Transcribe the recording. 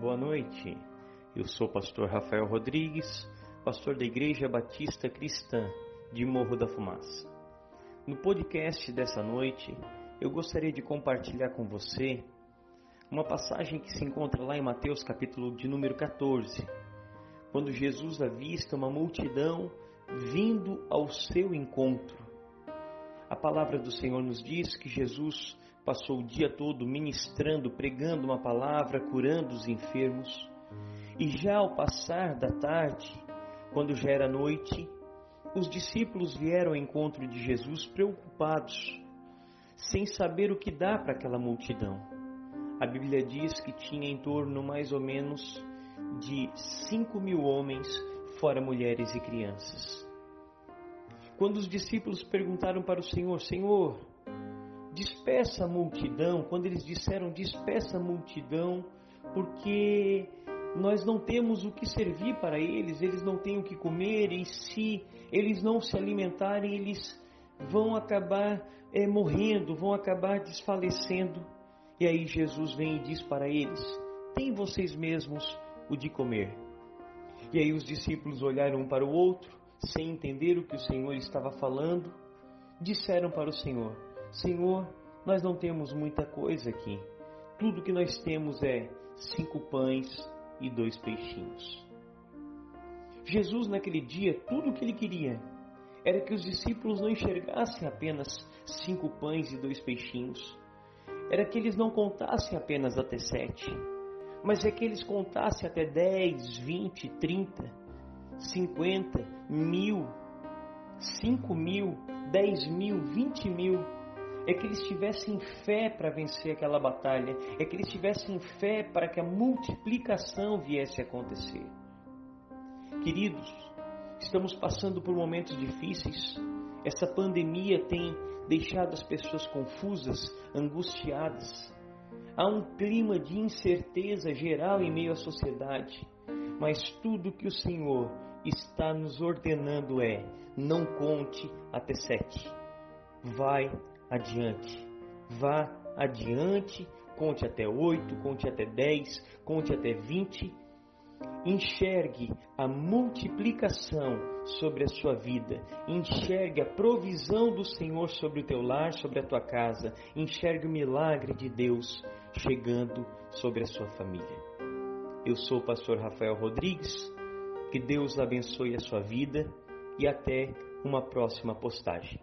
Boa noite. Eu sou o pastor Rafael Rodrigues, pastor da Igreja Batista Cristã de Morro da Fumaça. No podcast dessa noite, eu gostaria de compartilhar com você uma passagem que se encontra lá em Mateus capítulo de número 14, quando Jesus avista uma multidão vindo ao seu encontro. A palavra do Senhor nos diz que Jesus passou o dia todo ministrando, pregando uma palavra, curando os enfermos. E já ao passar da tarde, quando já era noite, os discípulos vieram ao encontro de Jesus preocupados, sem saber o que dar para aquela multidão. A Bíblia diz que tinha em torno mais ou menos de cinco mil homens, fora mulheres e crianças. Quando os discípulos perguntaram para o Senhor: Senhor, despeça a multidão, quando eles disseram despeça a multidão, porque nós não temos o que servir para eles, eles não têm o que comer, e se eles não se alimentarem, eles vão acabar é, morrendo, vão acabar desfalecendo. E aí Jesus vem e diz para eles: Tem vocês mesmos o de comer. E aí os discípulos olharam um para o outro, sem entender o que o Senhor estava falando, disseram para o Senhor: Senhor, nós não temos muita coisa aqui. Tudo que nós temos é cinco pães e dois peixinhos. Jesus, naquele dia, tudo o que ele queria era que os discípulos não enxergassem apenas cinco pães e dois peixinhos, era que eles não contassem apenas até sete, mas é que eles contassem até dez, vinte, trinta, cinquenta, mil, cinco mil, dez mil, vinte mil é que eles tivessem fé para vencer aquela batalha, é que eles tivessem fé para que a multiplicação viesse a acontecer. Queridos, estamos passando por momentos difíceis. Essa pandemia tem deixado as pessoas confusas, angustiadas. Há um clima de incerteza geral em meio à sociedade, mas tudo que o Senhor está nos ordenando é: não conte até sete. Vai adiante. Vá adiante, conte até oito, conte até dez, conte até vinte. Enxergue a multiplicação sobre a sua vida. Enxergue a provisão do Senhor sobre o teu lar, sobre a tua casa. Enxergue o milagre de Deus chegando sobre a sua família. Eu sou o pastor Rafael Rodrigues. Que Deus abençoe a sua vida e até uma próxima postagem.